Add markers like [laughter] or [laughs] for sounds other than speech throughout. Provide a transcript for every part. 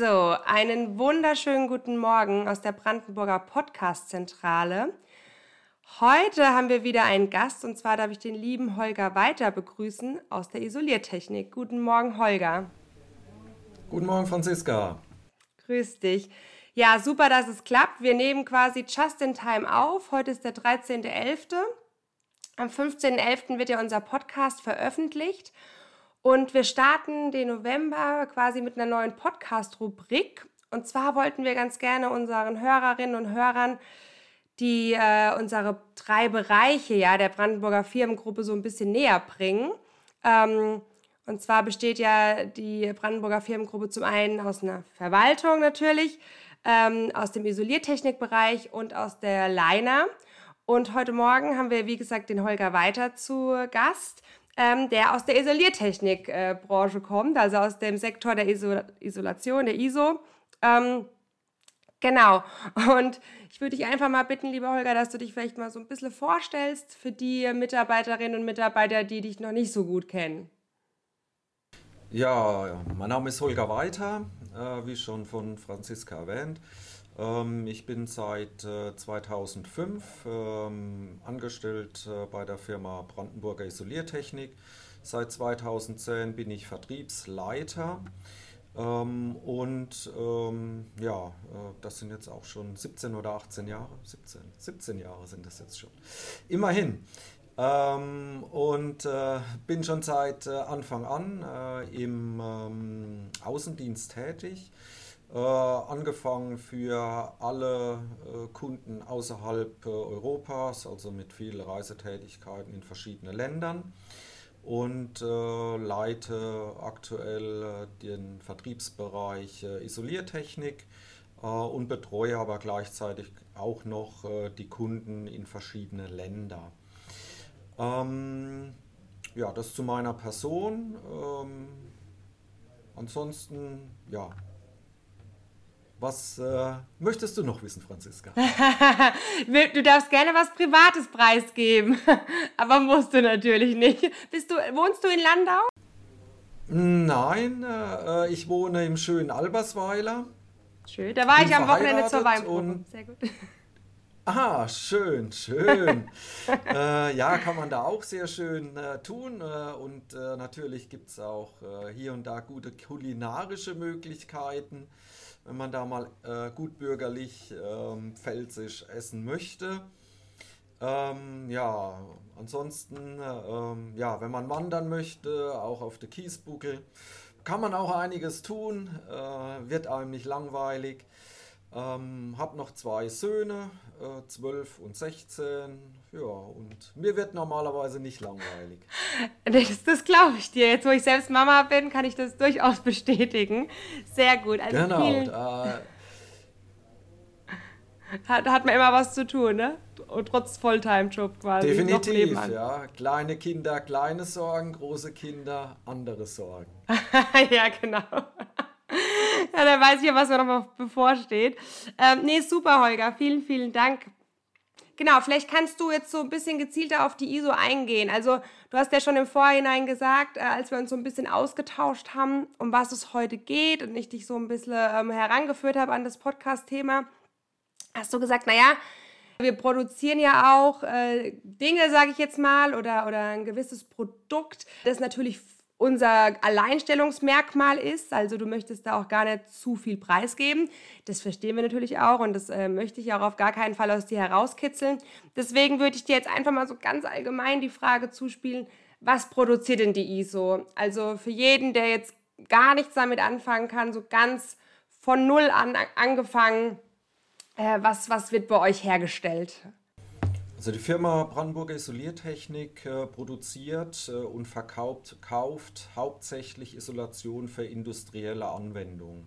So, einen wunderschönen guten Morgen aus der Brandenburger Podcast-Zentrale. Heute haben wir wieder einen Gast und zwar darf ich den lieben Holger Weiter begrüßen aus der Isoliertechnik. Guten Morgen, Holger. Guten Morgen, Franziska. Grüß dich. Ja, super, dass es klappt. Wir nehmen quasi just in time auf. Heute ist der 13.11. Am 15.11. wird ja unser Podcast veröffentlicht. Und wir starten den November quasi mit einer neuen Podcast-Rubrik. Und zwar wollten wir ganz gerne unseren Hörerinnen und Hörern die äh, unsere drei Bereiche ja, der Brandenburger Firmengruppe so ein bisschen näher bringen. Ähm, und zwar besteht ja die Brandenburger Firmengruppe zum einen aus einer Verwaltung natürlich, ähm, aus dem Isoliertechnikbereich und aus der Leiner. Und heute Morgen haben wir, wie gesagt, den Holger Weiter zu Gast, ähm, der aus der Isoliertechnikbranche äh, kommt, also aus dem Sektor der Iso Isolation, der ISO. Ähm, Genau. Und ich würde dich einfach mal bitten, lieber Holger, dass du dich vielleicht mal so ein bisschen vorstellst für die Mitarbeiterinnen und Mitarbeiter, die dich noch nicht so gut kennen. Ja, mein Name ist Holger Weiter, äh, wie schon von Franziska erwähnt. Ähm, ich bin seit äh, 2005 ähm, angestellt äh, bei der Firma Brandenburger Isoliertechnik. Seit 2010 bin ich Vertriebsleiter. Ähm, und ja, äh, das sind jetzt auch schon 17 oder 18 Jahre. 17, 17 Jahre sind das jetzt schon. Immerhin. Und äh, bin schon seit äh, Anfang an äh, im Außendienst tätig. Äh, angefangen für alle äh, Kunden außerhalb Europas, also mit viel Reisetätigkeiten in verschiedene Ländern und äh, leite aktuell äh, den Vertriebsbereich äh, Isoliertechnik äh, und betreue aber gleichzeitig auch noch äh, die Kunden in verschiedene Länder. Ähm, ja, das zu meiner Person. Ähm, ansonsten, ja, was äh, möchtest du noch wissen, Franziska? [laughs] du darfst gerne was Privates preisgeben, [laughs] aber musst du natürlich nicht. Bist du, wohnst du in Landau? Nein, äh, ich wohne im schönen Albersweiler. Schön, da war Bin ich am Wochenende zur Weinprobe. Sehr gut. [laughs] Aha, schön, schön. äh, ja, kann man da auch sehr schön äh, tun. Äh, und äh, natürlich gibt es auch äh, hier und da gute kulinarische Möglichkeiten wenn man da mal äh, gut bürgerlich ähm, pfälzisch essen möchte. Ähm, ja, ansonsten, ähm, ja, wenn man wandern möchte, auch auf der Kiesbuckel, kann man auch einiges tun, äh, wird einem nicht langweilig. Ähm, hab noch zwei Söhne, äh, 12 und 16. Ja, und mir wird normalerweise nicht langweilig. [laughs] Das, das glaube ich dir. Jetzt, wo ich selbst Mama bin, kann ich das durchaus [laughs] bestätigen. Sehr gut. Also genau. Da, [laughs] hat, hat man immer was zu tun, ne? Und trotz Volltime-Job quasi. Definitiv, ja. Kleine Kinder, kleine Sorgen, große Kinder, andere Sorgen. ja, genau. Ja, dann weiß ich ja, was mir noch bevorsteht. Ähm, nee, super, Holger. Vielen, vielen Dank. Genau, vielleicht kannst du jetzt so ein bisschen gezielter auf die ISO eingehen. Also, du hast ja schon im Vorhinein gesagt, äh, als wir uns so ein bisschen ausgetauscht haben, um was es heute geht und ich dich so ein bisschen ähm, herangeführt habe an das Podcast-Thema, hast du gesagt, naja, wir produzieren ja auch äh, Dinge, sage ich jetzt mal, oder, oder ein gewisses Produkt, das natürlich unser Alleinstellungsmerkmal ist. Also du möchtest da auch gar nicht zu viel preisgeben. Das verstehen wir natürlich auch und das äh, möchte ich auch auf gar keinen Fall aus dir herauskitzeln. Deswegen würde ich dir jetzt einfach mal so ganz allgemein die Frage zuspielen, was produziert denn die ISO? Also für jeden, der jetzt gar nichts damit anfangen kann, so ganz von null an angefangen, äh, was, was wird bei euch hergestellt? Also die Firma Brandenburger Isoliertechnik äh, produziert äh, und verkauft kauft hauptsächlich Isolation für industrielle Anwendungen,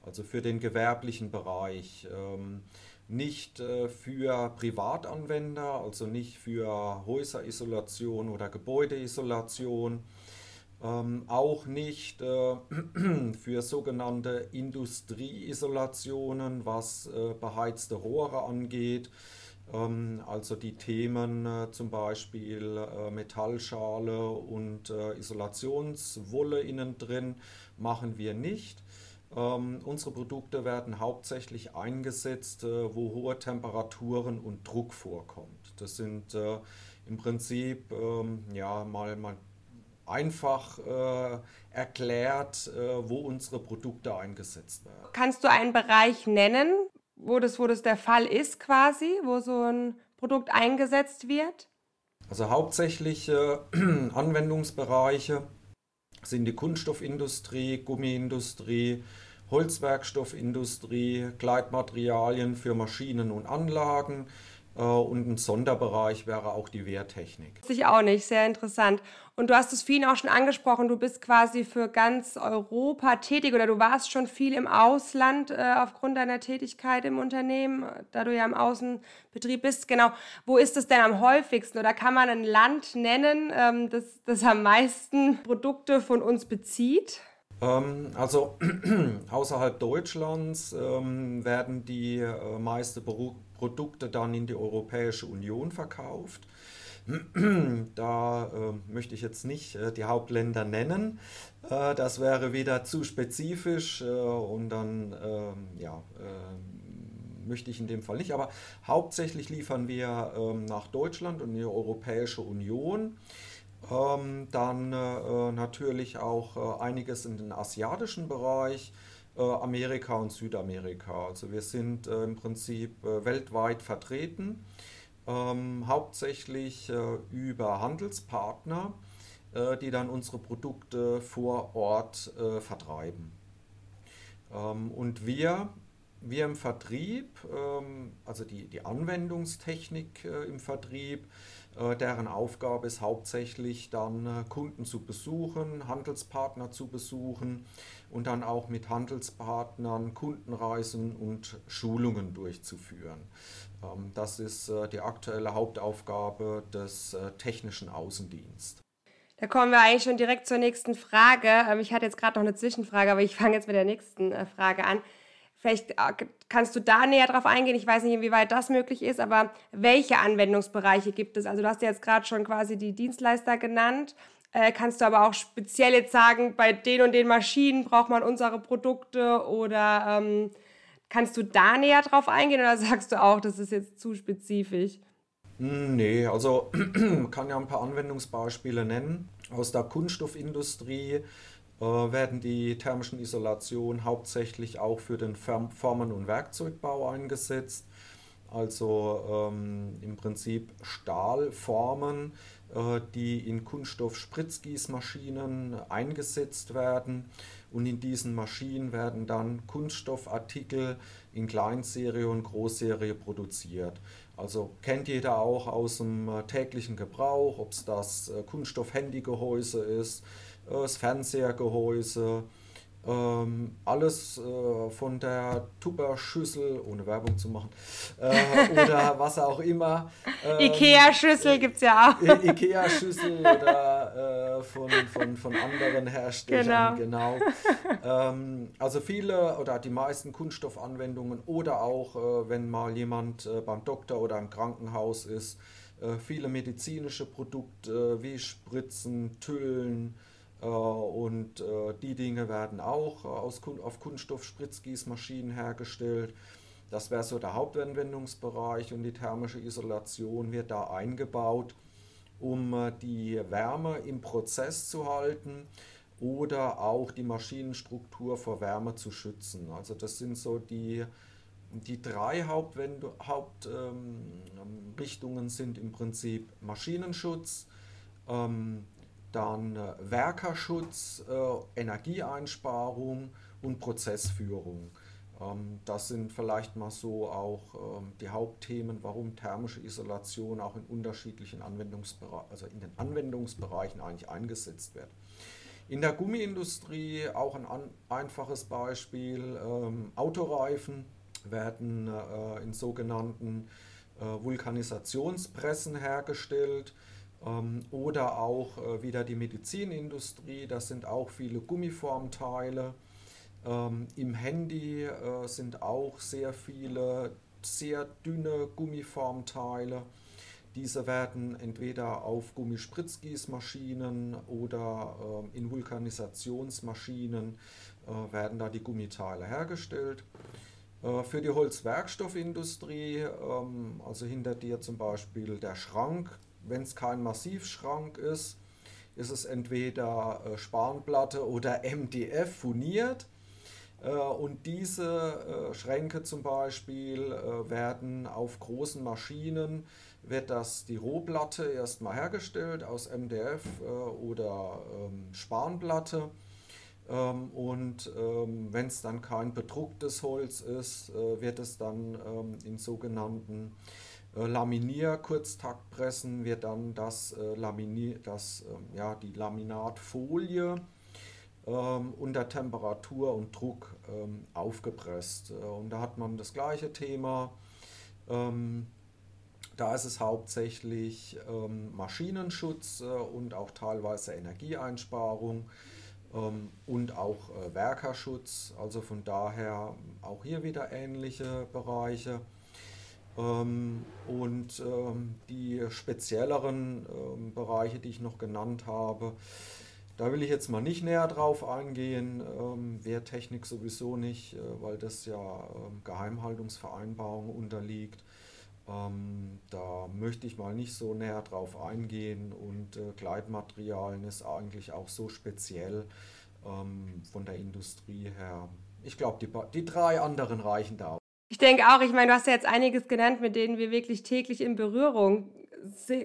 also für den gewerblichen Bereich. Ähm, nicht äh, für Privatanwender, also nicht für Häuserisolation oder Gebäudeisolation, ähm, auch nicht äh, [clears throat] für sogenannte Industrieisolationen, was äh, beheizte Rohre angeht also die Themen äh, zum Beispiel äh, Metallschale und äh, Isolationswolle innen drin machen wir nicht. Ähm, unsere Produkte werden hauptsächlich eingesetzt, wo hohe Temperaturen und Druck vorkommt. Das sind im Prinzip ähm, ja, mal, mal einfach äh, erklärt, äh, wo unsere Produkte eingesetzt werden. Kannst du einen Bereich nennen, wo das, wo das der Fall ist quasi, wo so ein Produkt eingesetzt wird? Also hauptsächliche [clears throat] Anwendungsbereiche sind die Kunststoffindustrie, Gummiindustrie, Holzwerkstoffindustrie, Gleitmaterialien für Maschinen und Anlagen, äh, und ein Sonderbereich wäre auch die Wehrtechnik. Ich auch nicht, sehr interessant. Und du hast es vielen auch schon angesprochen, du bist quasi für ganz Europa tätig oder du warst schon viel im Ausland äh, aufgrund deiner Tätigkeit im Unternehmen, da du ja im Außenbetrieb bist. Genau, wo ist es denn am häufigsten oder kann man ein Land nennen, ähm, das, das am meisten Produkte von uns bezieht? Ähm, also [clears throat] außerhalb Deutschlands ähm, werden die äh, meisten Produkte dann in die Europäische Union verkauft. [clears throat] Da äh, möchte ich jetzt nicht äh, die Hauptländer nennen. Äh, das wäre wieder zu spezifisch äh, und dann ähm, ja, ähm, möchte ich in dem Fall nicht. Aber hauptsächlich liefern wir ähm, nach Deutschland und die Europäische Union. Ähm, dann äh, natürlich auch äh, einiges in den asiatischen Bereich, Amerika und Südamerika. Also wir sind im Prinzip weltweit vertreten, ähm, hauptsächlich äh, über Handelspartner, die dann unsere Produkte vor Ort vertreiben. Ähm, und wir wir im Vertrieb, ähm, also die, die Anwendungstechnik im Vertrieb, äh, deren Aufgabe ist hauptsächlich dann äh, Kunden zu besuchen, Handelspartner zu besuchen und dann auch mit Handelspartnern Kundenreisen und Schulungen durchzuführen. Ähm, das ist äh, die aktuelle Hauptaufgabe des technischen Außendienstes. Da kommen wir eigentlich schon direkt zur nächsten Frage. Ähm, ich hatte jetzt gerade noch eine Zwischenfrage, aber ich fange jetzt mit der nächsten Frage an. Vielleicht äh, kannst du da näher drauf eingehen. Ich weiß nicht, inwieweit das möglich ist, aber welche Anwendungsbereiche gibt es? Also du hast ja jetzt gerade schon quasi die Dienstleister genannt. Äh, kannst du aber auch speziell jetzt sagen, bei den und den Maschinen braucht man unsere Produkte oder ähm, kannst du da näher drauf eingehen oder [laughs] sagst du auch, das ist jetzt zu spezifisch? Hm, nee, also [clears throat] kann ja ein paar Anwendungsbeispiele nennen. Aus der Kunststoffindustrie äh, werden die thermischen Isolationen hauptsächlich auch für den Formen- und Werkzeugbau eingesetzt. Also ähm, im Prinzip Stahlformen, äh, die in Kunststoff-Spritzgießmaschinen eingesetzt werden. Und in diesen Maschinen werden dann Kunststoffartikel in Kleinserie und Großserie produziert. Also kennt jeder auch aus dem äh, täglichen Gebrauch, ob es das äh, Kunststoff-Handygehäuse ist, das Fernsehergehäuse, ähm, alles äh, von der Tupper-Schüssel, ohne Werbung zu machen, äh, [laughs] oder was auch immer. Ähm, Ikea-Schüssel gibt es ja auch. Ikea-Schüssel oder äh, von, von, von anderen Herstellern, genau. genau. Ähm, also viele oder die meisten Kunststoffanwendungen oder auch, äh, wenn mal jemand äh, beim Doktor oder im Krankenhaus ist, äh, viele medizinische Produkte wie Spritzen, Tüllen, äh, und äh, die Dinge werden auch aus, auf Kunststoff-Spritzgießmaschinen hergestellt. Das wäre so der Hauptanwendungsbereich und die thermische Isolation wird da eingebaut, um äh, die Wärme im Prozess zu halten oder auch die Maschinenstruktur vor Wärme zu schützen. Also das sind so die, die drei Hauptrichtungen Haupt, ähm, sind im Prinzip Maschinenschutz, ähm, dann äh, Werkerschutz, äh, Energieeinsparung und Prozessführung. Ähm, das sind vielleicht mal so auch ähm, die Hauptthemen, warum thermische Isolation auch in unterschiedlichen Anwendungsbereichen, also in den Anwendungsbereichen eigentlich eingesetzt wird. In der Gummiindustrie auch ein einfaches Beispiel, ähm, Autoreifen werden äh, in sogenannten Vulkanisationspressen hergestellt. Ähm, oder auch äh, wieder die Medizinindustrie, das sind auch viele Gummiformteile. Ähm, Im Handy äh, sind auch sehr viele sehr dünne Gummiformteile. Diese werden entweder auf Gummispritzgießmaschinen oder ähm, in Vulkanisationsmaschinen äh, werden da die Gummiteile hergestellt. Für die Holzwerkstoffindustrie, also hinter dir zum Beispiel der Schrank, wenn es kein Massivschrank ist, ist es entweder äh, Spanplatte oder [laughs] MDF funiert. Äh, und diese Schränke zum Beispiel werden auf großen Maschinen, wird das die Rohplatte erstmal hergestellt aus MDF oder ähm, Spanplatte ähm, und ähm, wenn es dann kein bedrucktes Holz ist, äh, wird es dann ähm, in sogenannten äh, Laminier-Kurztaktpressen wird dann das, äh, Laminier, das ja, die Laminatfolie unter Temperatur und Druck aufgepresst. und da hat man das gleiche Thema. Da ist es hauptsächlich Maschinenschutz und auch teilweise Energieeinsparung ähm, und auch äh, Werkerschutz. Also von daher auch hier wieder ähnliche Bereiche. Ähm, und ähm, die spezielleren Bereiche, die ich noch genannt habe, da will ich jetzt mal nicht näher drauf eingehen, ähm, Wehrtechnik sowieso nicht, äh, weil das ja ähm, Geheimhaltungsvereinbarungen unterliegt. Ähm, da möchte ich mal nicht so näher drauf eingehen und äh, Gleitmaterialien ist eigentlich auch so speziell ähm, von der Industrie her. Ich glaube, die, die drei anderen reichen da. Ich denke auch, ich meine, du hast ja jetzt einiges genannt, mit denen wir wirklich täglich in Berührung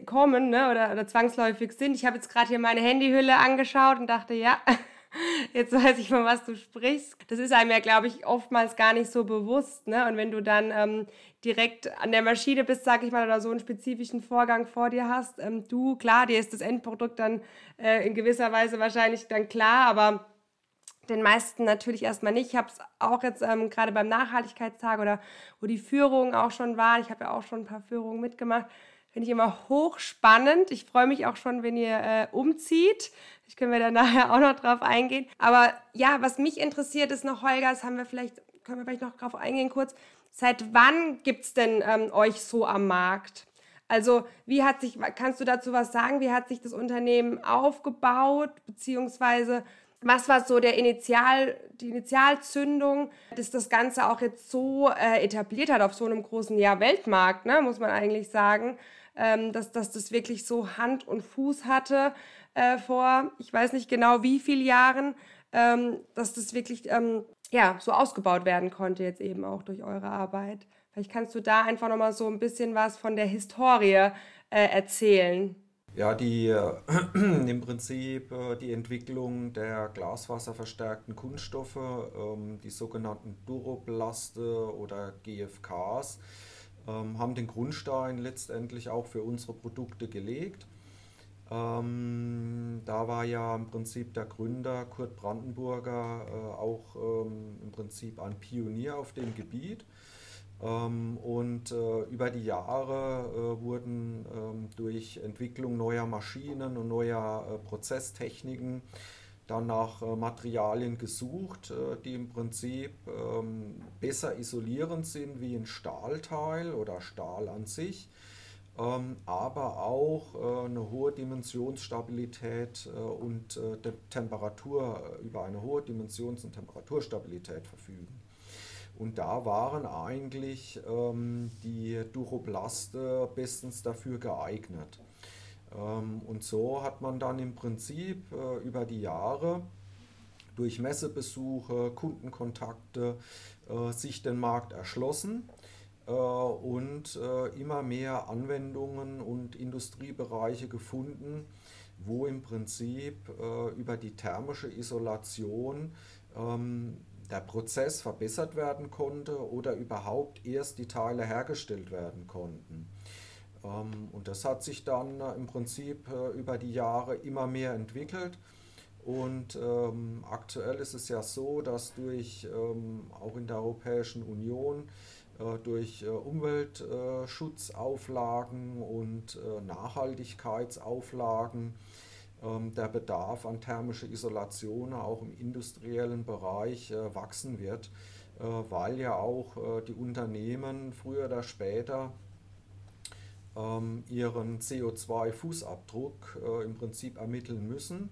kommen ne, oder, oder zwangsläufig sind. Ich habe jetzt gerade hier meine Handyhülle angeschaut und dachte, ja, [laughs] Jetzt weiß ich, von was du sprichst. Das ist einem ja, glaube ich, oftmals gar nicht so bewusst. Ne? Und wenn du dann ähm, direkt an der Maschine bist, sag ich mal, oder so einen spezifischen Vorgang vor dir hast, ähm, du, klar, dir ist das Endprodukt dann äh, in gewisser Weise wahrscheinlich dann klar, aber den meisten natürlich erstmal nicht. Ich habe es auch jetzt ähm, gerade beim Nachhaltigkeitstag oder wo die Führungen auch schon waren, ich habe ja auch schon ein paar Führungen mitgemacht, finde ich immer hochspannend. Ich freue mich auch schon, wenn ihr äh, umzieht. Ich können wir da [laughs] nachher auch noch drauf eingehen. Aber ja, was mich interessiert ist noch, Holger, das haben wir vielleicht, können wir vielleicht noch drauf eingehen kurz. Seit wann gibt es denn ähm, euch so am Markt? Also, wie hat sich, kannst du dazu was sagen? Wie hat sich das Unternehmen aufgebaut? Beziehungsweise, was war so der Initial, die Initialzündung, dass das Ganze auch jetzt so äh, etabliert hat auf so einem großen ja, Weltmarkt, ne, muss man eigentlich sagen ähm, dass, dass das wirklich so Hand und Fuß hatte äh, vor, ich weiß nicht genau wie viele Jahren, ähm, dass das wirklich ähm, ja, so ausgebaut werden konnte, jetzt eben auch durch eure Arbeit. Vielleicht kannst du da einfach nochmal so ein bisschen was von der Historie äh, erzählen. Ja, die, äh, [clears throat] im Prinzip äh, die Entwicklung der glaswasserverstärkten Kunststoffe, ähm, die sogenannten Duroplaste oder GFKs, ähm, haben den Grundstein letztendlich auch für unsere Produkte gelegt. Ähm, da war ja im Prinzip der Gründer Kurt Brandenburger äh, auch ähm, im Prinzip ein Pionier auf dem Gebiet. Ähm, und äh, über die Jahre äh, wurden ähm, durch Entwicklung neuer Maschinen und neuer äh, Prozesstechniken dann nach Materialien gesucht, die im Prinzip ähm, besser isolierend sind wie ein Stahlteil oder Stahl an sich, aber auch eine hohe Dimensionsstabilität und Temperatur über eine hohe Dimensions- und Temperaturstabilität verfügen. Und da waren eigentlich ähm, die Duroplaste bestens dafür geeignet. Ähm, und so hat man dann im Prinzip äh, über die Jahre durch Messebesuche, Kundenkontakte äh, sich den Markt erschlossen äh, und immer mehr Anwendungen und Industriebereiche gefunden, wo im Prinzip über die thermische Isolation ähm, der Prozess verbessert werden konnte oder überhaupt erst die Teile hergestellt werden konnten. Ähm, und das hat sich dann äh, im Prinzip äh, über die Jahre immer mehr entwickelt. Und ähm, aktuell ist es ja so, dass durch ähm, auch in der Europäischen Union äh, durch Umweltschutzauflagen und Nachhaltigkeitsauflagen der Bedarf an thermischer Isolation auch im industriellen Bereich äh, wachsen wird, weil ja auch die Unternehmen früher oder später ähm, ihren CO2-Fußabdruck äh, im Prinzip ermitteln müssen.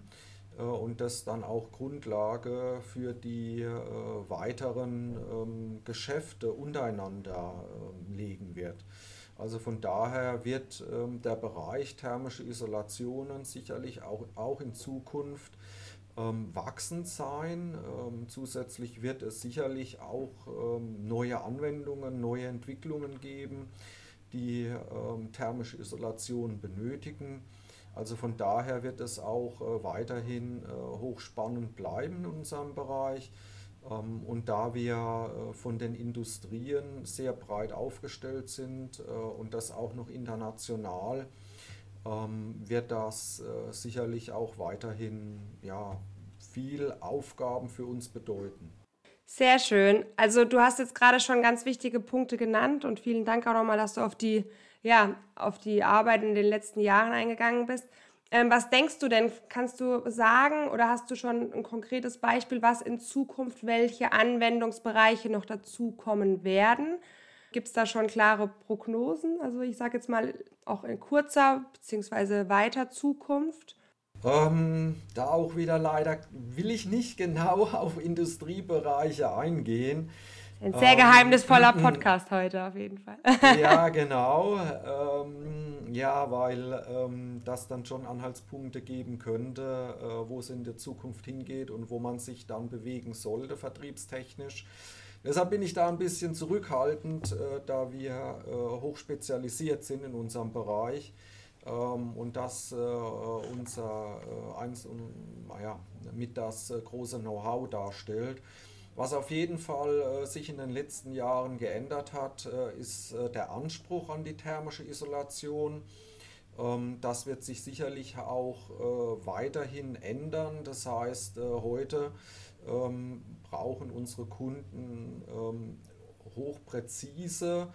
äh, und das dann auch Grundlage für die äh, weiteren ähm, Geschäfte untereinander ähm, legen wird. Also von daher wird ähm, der Bereich thermische Isolationen sicherlich auch, auch in Zukunft wachsend sein. zusätzlich wird es sicherlich auch neue Anwendungen, neue Entwicklungen geben, die thermische Isolation benötigen. Also von daher wird es auch äh, weiterhin äh, hochspannend bleiben in unserem Bereich. Ähm, und da wir äh, von den Industrien sehr breit aufgestellt sind und das auch noch international, ähm, wird das sicherlich auch weiterhin ja, viel Aufgaben für uns bedeuten. Sehr schön. Also du hast jetzt gerade schon ganz wichtige Punkte genannt und vielen Dank auch nochmal, dass du auf die ja, auf die Arbeit in den letzten Jahren eingegangen bist. Ähm, was denkst du denn? Kannst du sagen oder hast du schon ein konkretes Beispiel, was in Zukunft welche Anwendungsbereiche noch dazukommen werden? Gibt es da schon klare Prognosen? Also ich sage jetzt mal auch in kurzer bzw. weiter Zukunft. Ähm, da auch wieder leider will ich nicht genau [laughs] auf Industriebereiche eingehen. Ein sehr geheimnisvoller ähm, Podcast heute auf jeden Fall. [laughs] ja, [laughs] genau. Ähm, ja, weil ähm, das dann schon Anhaltspunkte geben könnte, äh, wo es in der Zukunft hingeht und wo man sich dann bewegen sollte, vertriebstechnisch. Deshalb bin ich da ein bisschen zurückhaltend, äh, da wir äh, hochspezialisiert sind in unserem Bereich ähm, und das äh, unser äh, eins, ja, mit das äh, große Know-how darstellt. Was auf jeden Fall äh, sich in den letzten Jahren geändert hat, äh, ist äh, der Anspruch an die thermische Isolation. Ähm, das wird sich sicherlich auch weiterhin ändern. Das heißt, heute ähm, brauchen unsere Kunden ähm, hochpräzise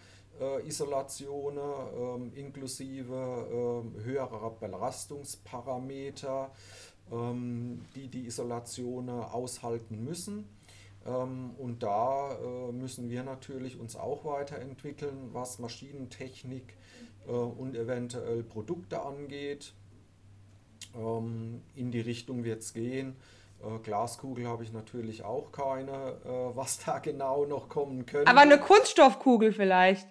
Isolationen inklusive höherer Belastungsparameter, die die Isolation aushalten müssen. Ähm, und da äh, müssen wir natürlich uns auch weiterentwickeln, was Maschinentechnik äh, und eventuell Produkte angeht. Ähm, in die Richtung wird es gehen. Äh, Glaskugel habe ich natürlich auch keine, was da genau noch kommen könnte. Aber eine Kunststoffkugel vielleicht.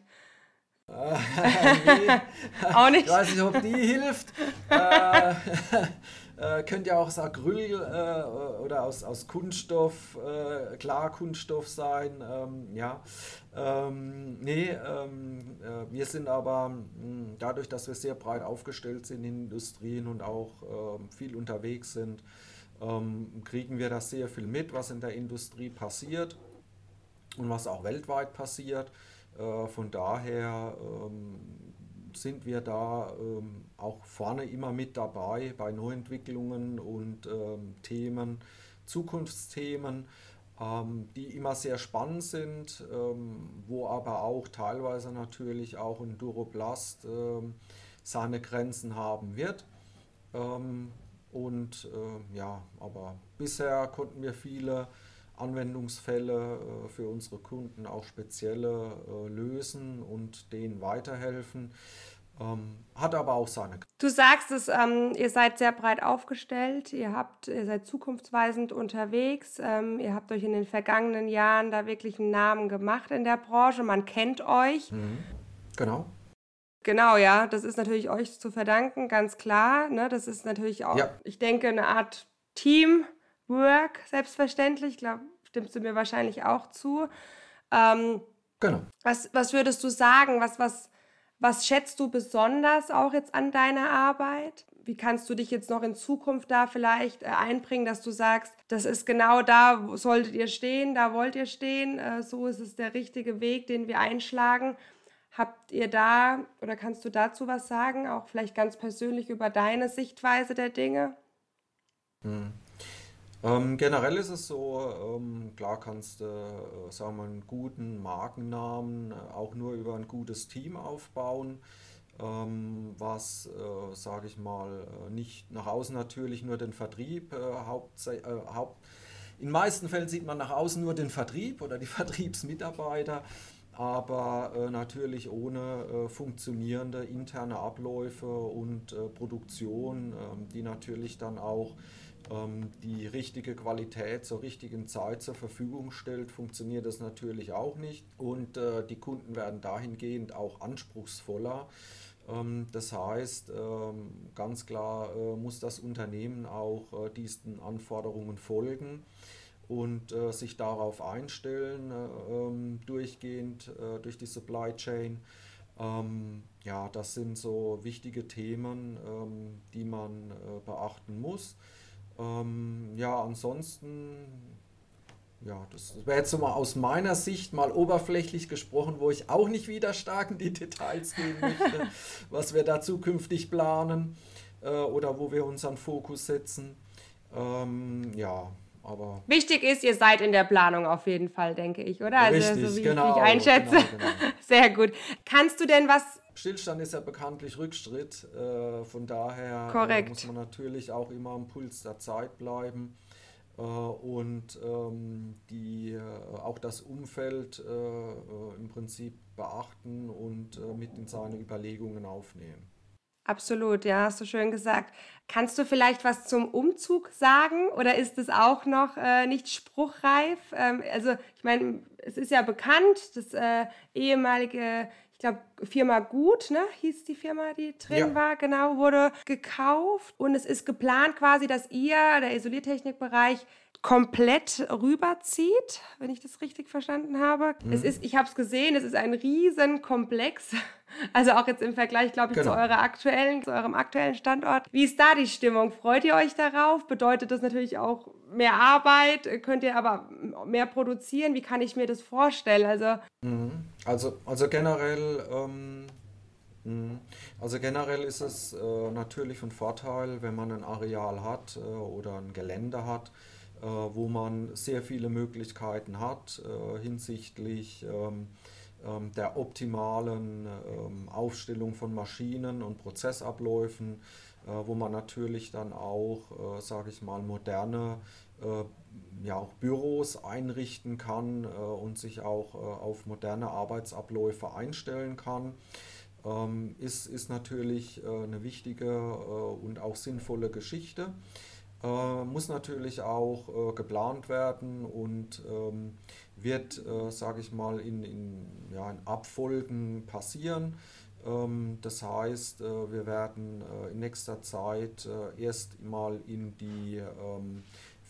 [laughs] nee. [laughs] auch nicht. Ich weiß nicht, ob die hilft. [laughs] Äh, könnte ja auch aus Acryl äh, oder aus, aus Kunststoff, äh, Klarkunststoff sein. Ähm, ja. Ähm, nee, ähm, äh, wir sind aber mh, hm, dadurch, dass wir sehr breit aufgestellt sind in Industrien und auch ähm, viel unterwegs sind, ähm, kriegen wir das sehr viel mit, was in der Industrie passiert und was auch weltweit passiert. Äh, von daher ähm, sind wir da ähm, auch vorne immer mit dabei bei Neuentwicklungen und ähm, Themen, Zukunftsthemen, ähm, die immer sehr spannend sind, ähm, wo aber auch teilweise natürlich auch ein Duroplast ähm, seine Grenzen haben wird. Ähm, und äh, ja, aber bisher konnten wir viele Anwendungsfälle äh, für unsere Kunden auch spezielle äh, lösen und denen weiterhelfen. Ähm, hat aber auch seine. Du sagst es, ähm, ihr seid sehr breit aufgestellt, ihr habt, ihr seid zukunftsweisend unterwegs, ähm, ihr habt euch in den vergangenen Jahren da wirklich einen Namen gemacht in der Branche, man kennt euch. Mhm. Genau. Genau, ja, das ist natürlich euch zu verdanken, ganz klar. Ne? Das ist natürlich auch, ja. ich denke, eine Art Teamwork, selbstverständlich. Ich glaube, stimmst du mir wahrscheinlich auch zu. Ähm, genau. Was, was würdest du sagen? Was, was, was schätzt du besonders auch jetzt an deiner Arbeit? Wie kannst du dich jetzt noch in Zukunft da vielleicht äh, einbringen, dass du sagst, das ist genau da, solltet ihr stehen, da wollt ihr stehen, äh, so ist es der richtige Weg, den wir einschlagen. Habt ihr da oder kannst du dazu was sagen, auch vielleicht ganz persönlich über deine Sichtweise der Dinge? Hm. Ähm, generell ist es so, ähm, klar kannst du, äh, sagen wir einen guten Markennamen äh, auch nur über ein gutes Team aufbauen, ähm, was, äh, sage ich mal, äh, nicht nach außen natürlich nur den Vertrieb, äh, Haupt, Haupt, in meisten Fällen sieht man nach außen nur den Vertrieb oder die [laughs] Vertriebsmitarbeiter, aber natürlich ohne funktionierende interne Abläufe und Produktion, ähm, die natürlich dann auch die richtige Qualität zur richtigen Zeit zur Verfügung stellt, funktioniert das natürlich auch nicht. Und äh, die Kunden werden dahingehend auch anspruchsvoller. Ähm, das heißt, ähm, ganz klar äh, muss das Unternehmen auch äh, diesen Anforderungen folgen und äh, sich darauf einstellen, ähm, durchgehend durch die Supply Chain. ja, das sind so wichtige Themen, die man beachten muss. Ja, ansonsten ja, das wäre jetzt so mal aus meiner Sicht mal oberflächlich gesprochen, wo ich auch nicht wieder stark in die Details gehen möchte, [laughs] was wir da zukünftig planen äh, oder wo wir unseren Fokus setzen. Ähm, ja, aber. Wichtig ist, ihr seid in der Planung auf jeden Fall, denke ich, oder? Also, richtig, so wie genau, ich einschätze. Genau, genau. [laughs] Sehr gut. Kannst du denn was Stillstand ist ja bekanntlich Rückschritt. Äh, von daher äh, muss man natürlich auch immer am Puls der Zeit bleiben. Äh, und ähm, die äh, auch das Umfeld äh, im Prinzip beachten und mit in seine Überlegungen aufnehmen. Absolut, ja, hast du schön gesagt. Kannst du vielleicht was zum Umzug sagen oder ist es auch noch äh, nicht spruchreif? Ähm, also ich meine, es ist ja bekannt, das äh, ehemalige ich glaube, Firma Gut, ne, hieß die Firma, die drin ja. war, genau, wurde gekauft. Und es ist geplant quasi, dass ihr, der Isoliertechnikbereich, komplett rüberzieht, wenn ich das richtig verstanden habe. Mhm. Es ist, ich habe es gesehen, es ist ein Riesenkomplex. [laughs] Also auch jetzt im Vergleich, glaube ich, genau. zu, eurer aktuellen, zu eurem aktuellen Standort. Wie ist da die Stimmung? Freut ihr euch darauf? Bedeutet das natürlich auch mehr Arbeit? Könnt ihr aber mehr produzieren? Wie kann ich mir das vorstellen? Also, mhm. also, also generell. Ähm mhm. also generell ist es äh, natürlich von Vorteil, wenn man ein Areal hat äh, oder ein Gelände hat, äh, wo man sehr viele Möglichkeiten hat äh, hinsichtlich ähm, ähm, der optimalen ähm, Aufstellung von Maschinen und Prozessabläufen, äh, wo man natürlich dann auch, sage ich mal, moderne ja, auch Büros einrichten kann und sich auch auf moderne Arbeitsabläufe einstellen kann. ist, ist natürlich eine wichtige und auch sinnvolle Geschichte. Äh, muss natürlich auch äh, geplant werden und ähm, wird, äh, sage ich mal, in, in, ja, in Abfolgen passieren. Ähm, das heißt, äh, wir werden äh, in nächster Zeit äh, erst mal in die ähm,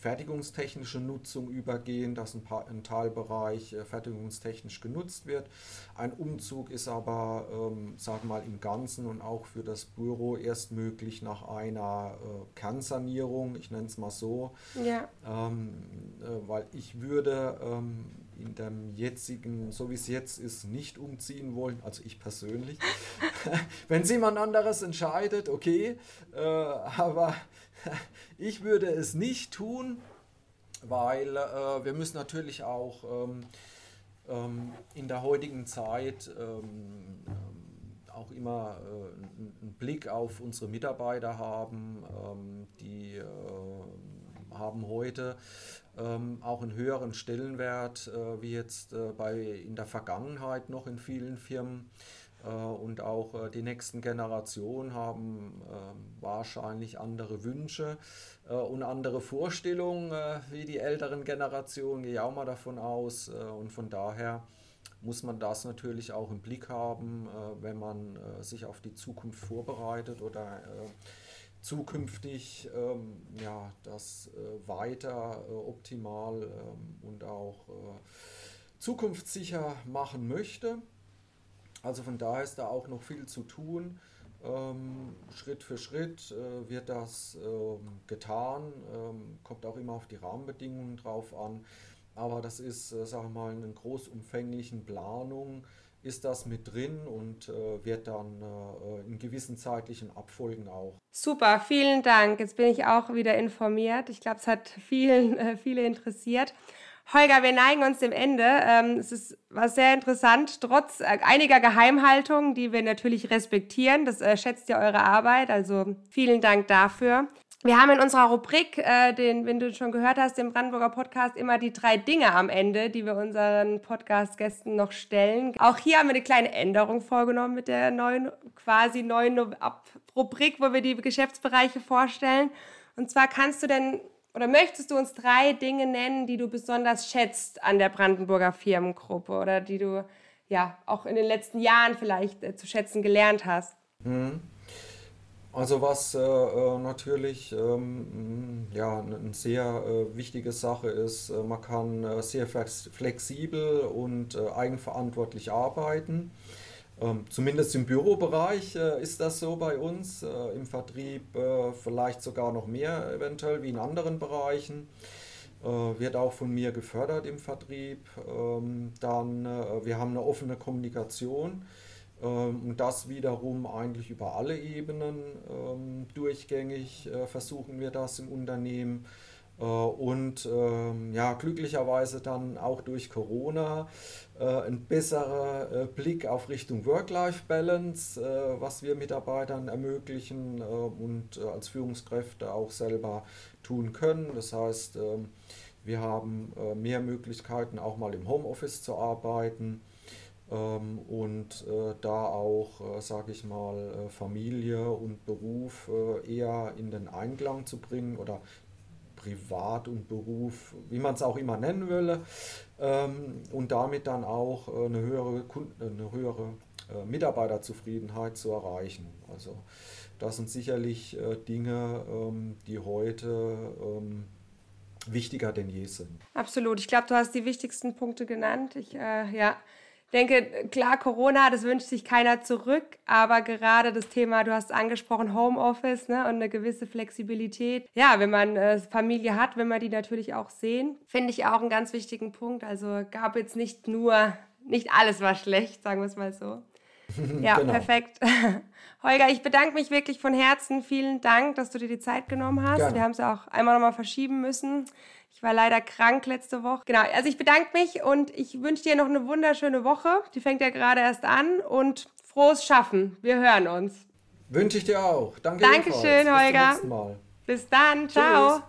fertigungstechnische Nutzung übergehen, dass ein, paar, ein Teilbereich äh, fertigungstechnisch genutzt wird. Ein Umzug ist aber, ähm, sagen mal, im Ganzen und auch für das Büro erst möglich nach einer äh, Kernsanierung, ich nenne es mal so, ja. ähm, äh, weil ich würde ähm, in dem jetzigen, so wie es jetzt ist, nicht umziehen wollen, also ich persönlich. [laughs] [laughs] Wenn es jemand anderes entscheidet, okay, äh, aber [laughs] ich würde es nicht tun, weil äh, wir müssen natürlich auch ähm, ähm, in der heutigen Zeit ähm, ähm auch immer äh, einen Blick auf unsere Mitarbeiter haben. Ähm, die äh, haben heute ähm, auch einen höheren Stellenwert äh, wie jetzt äh, bei, in der Vergangenheit noch in vielen Firmen. Äh, und auch äh, die nächsten Generationen haben ähm, wahrscheinlich andere Wünsche äh, und andere Vorstellungen wie die älteren Generationen, gehe ich auch mal davon aus. Und von daher muss man das natürlich auch im Blick haben, wenn man sich auf die Zukunft vorbereitet oder zukünftig ähm, ja, das weiter optimal ähm, und auch zukunftssicher machen möchte. Also von daher ist da auch noch viel zu tun. Ähm, Schritt für Schritt äh, wird das ähm, getan, ähm, kommt auch immer auf die Rahmenbedingungen drauf an. Aber das ist, äh, sagen wir mal, in großumfänglichen Planung ist das mit drin und äh, wird dann äh, in gewissen zeitlichen Abfolgen auch. Super, vielen Dank. Jetzt bin ich auch wieder informiert. Ich glaube, es hat vielen, äh, viele interessiert. Holger, wir neigen uns dem Ende. Ähm, es ist, war sehr interessant, trotz äh, einiger Geheimhaltungen, die wir natürlich respektieren. Das äh, schätzt ja eure Arbeit, also vielen Dank dafür. Wir haben in unserer Rubrik, äh, den, wenn du schon gehört hast, dem Brandenburger Podcast, immer die drei Dinge am Ende, die wir unseren Podcast-Gästen noch stellen. Auch hier haben wir eine kleine Änderung vorgenommen mit der neuen, quasi neuen Rubrik, wo wir die Geschäftsbereiche vorstellen. Und zwar kannst du denn oder möchtest du uns drei Dinge nennen, die du besonders schätzt an der Brandenburger Firmengruppe oder die du ja auch in den letzten Jahren vielleicht äh, zu schätzen gelernt hast? Mhm. Also was äh, äh natürlich ähm, ja, eine sehr äh, wichtige Sache ist, äh, man kann äh, sehr flexibel und äh, eigenverantwortlich arbeiten. Ähm, zumindest im Bürobereich ist das so bei uns, im Vertrieb vielleicht sogar noch mehr eventuell wie in anderen Bereichen. wird auch von mir gefördert im Vertrieb. Ähm, dann, wir haben eine offene Kommunikation ähm, und das wiederum eigentlich über alle Ebenen durchgängig äh, versuchen wir das im Unternehmen. Äh, und ähm, ja, glücklicherweise dann auch durch Corona äh, ein besserer Blick auf Richtung Work-Life-Balance, was wir Mitarbeitern ermöglichen und als Führungskräfte auch selber tun können. Das heißt, wir haben mehr Möglichkeiten, auch mal im Homeoffice zu arbeiten ähm, und äh, da auch, äh, sage ich mal, äh, Familie und Beruf eher in den Einklang zu bringen oder Privat und Beruf, wie man es auch immer nennen will, ähm, und damit dann auch eine höhere, Kunden, eine höhere Mitarbeiterzufriedenheit zu erreichen. Also das sind sicherlich Dinge, ähm, die heute wichtiger denn je sind. Absolut. Ich glaube, du hast die wichtigsten Punkte genannt. Ich, äh, ja, denke, klar, Corona, das wünscht sich keiner zurück, aber gerade das Thema, du hast angesprochen, Homeoffice ne, und eine gewisse Flexibilität. Ja, wenn man äh, Familie hat, wenn man die natürlich auch sehen, finde ich auch einen ganz wichtigen Punkt. Also gab jetzt nicht nur, nicht alles war schlecht, sagen wir es mal so. [laughs] Ja, genau. perfekt. [laughs] Holger, ich bedanke mich wirklich von Herzen. Vielen Dank, dass du dir die Zeit genommen hast. Gerne. Wir haben es ja auch einmal nochmal verschieben müssen. Ich war leider krank letzte Woche. Genau, also ich bedanke mich und ich wünsche dir noch eine wunderschöne Woche. Die fängt ja gerade erst an und frohes Schaffen. Wir hören uns. Wünsche ich dir auch. Danke Dankeschön, Holger. Bis, Bis dann. Ciao. Tschüss.